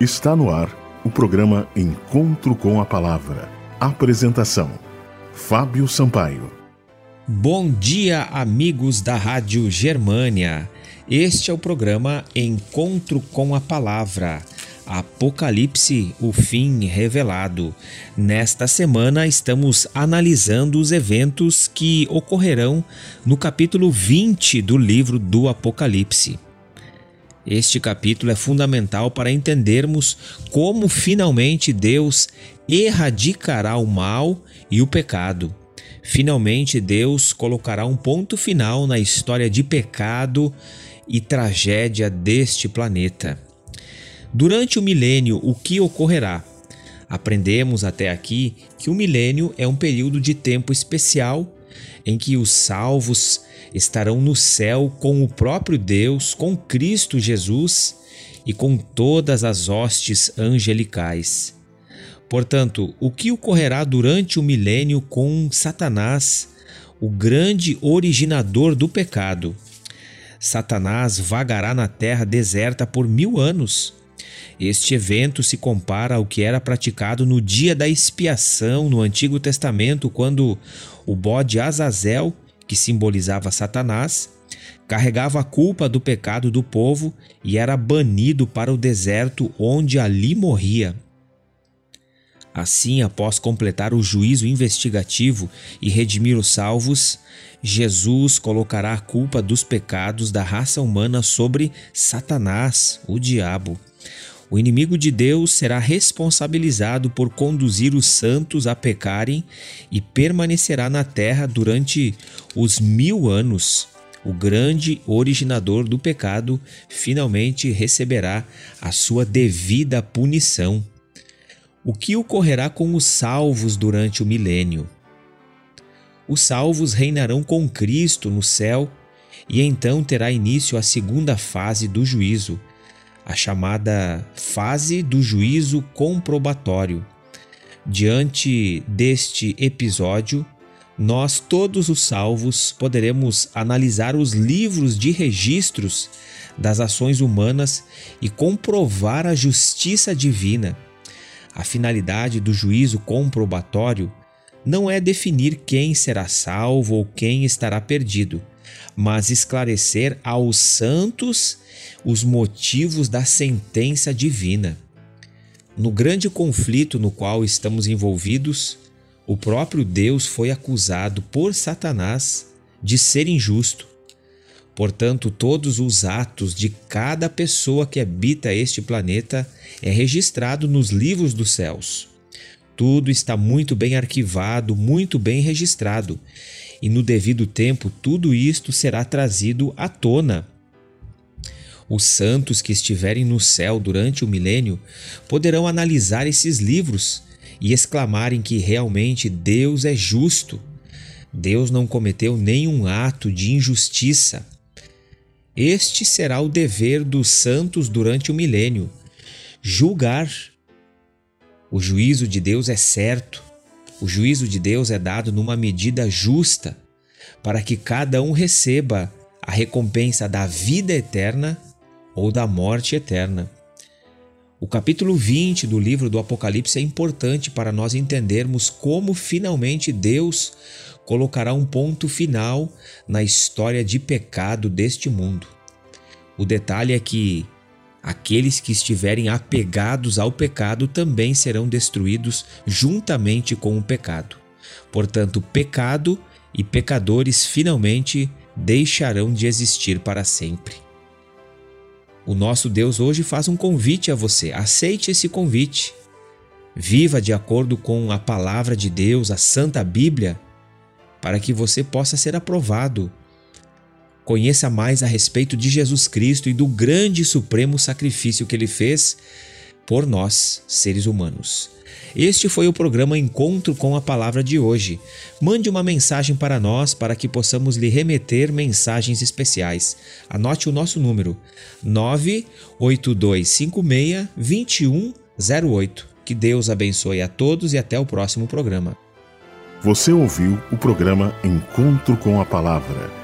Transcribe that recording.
Está no ar o programa Encontro com a Palavra. Apresentação: Fábio Sampaio. Bom dia, amigos da Rádio Germânia. Este é o programa Encontro com a Palavra. Apocalipse, o fim revelado. Nesta semana estamos analisando os eventos que ocorrerão no capítulo 20 do livro do Apocalipse. Este capítulo é fundamental para entendermos como finalmente Deus erradicará o mal e o pecado. Finalmente Deus colocará um ponto final na história de pecado e tragédia deste planeta. Durante o milênio, o que ocorrerá? Aprendemos até aqui que o milênio é um período de tempo especial em que os salvos estarão no céu com o próprio Deus, com Cristo Jesus e com todas as hostes angelicais. Portanto, o que ocorrerá durante o milênio com Satanás, o grande originador do pecado? Satanás vagará na terra deserta por mil anos este evento se compara ao que era praticado no dia da expiação no Antigo Testamento, quando o bode Azazel, que simbolizava Satanás, carregava a culpa do pecado do povo e era banido para o deserto, onde ali morria. Assim, após completar o juízo investigativo e redimir os salvos, Jesus colocará a culpa dos pecados da raça humana sobre Satanás, o diabo. O inimigo de Deus será responsabilizado por conduzir os santos a pecarem e permanecerá na terra durante os mil anos. O grande originador do pecado finalmente receberá a sua devida punição. O que ocorrerá com os salvos durante o milênio? Os salvos reinarão com Cristo no céu e então terá início a segunda fase do juízo a chamada fase do juízo comprobatório. Diante deste episódio, nós, todos os salvos, poderemos analisar os livros de registros das ações humanas e comprovar a justiça divina. A finalidade do juízo comprobatório não é definir quem será salvo ou quem estará perdido mas esclarecer aos santos os motivos da sentença divina. No grande conflito no qual estamos envolvidos, o próprio Deus foi acusado por Satanás de ser injusto. Portanto, todos os atos de cada pessoa que habita este planeta é registrado nos livros dos céus. Tudo está muito bem arquivado, muito bem registrado, e no devido tempo tudo isto será trazido à tona. Os santos que estiverem no céu durante o milênio poderão analisar esses livros e exclamarem que realmente Deus é justo. Deus não cometeu nenhum ato de injustiça. Este será o dever dos santos durante o milênio: julgar. O juízo de Deus é certo, o juízo de Deus é dado numa medida justa, para que cada um receba a recompensa da vida eterna ou da morte eterna. O capítulo 20 do livro do Apocalipse é importante para nós entendermos como finalmente Deus colocará um ponto final na história de pecado deste mundo. O detalhe é que aqueles que estiverem apegados ao pecado também serão destruídos juntamente com o pecado. Portanto, pecado e pecadores finalmente deixarão de existir para sempre. O nosso Deus hoje faz um convite a você. Aceite esse convite. Viva de acordo com a palavra de Deus, a Santa Bíblia, para que você possa ser aprovado Conheça mais a respeito de Jesus Cristo e do grande e supremo sacrifício que ele fez por nós, seres humanos. Este foi o programa Encontro com a Palavra de hoje. Mande uma mensagem para nós para que possamos lhe remeter mensagens especiais. Anote o nosso número: 98256 2108. Que Deus abençoe a todos e até o próximo programa. Você ouviu o programa Encontro com a Palavra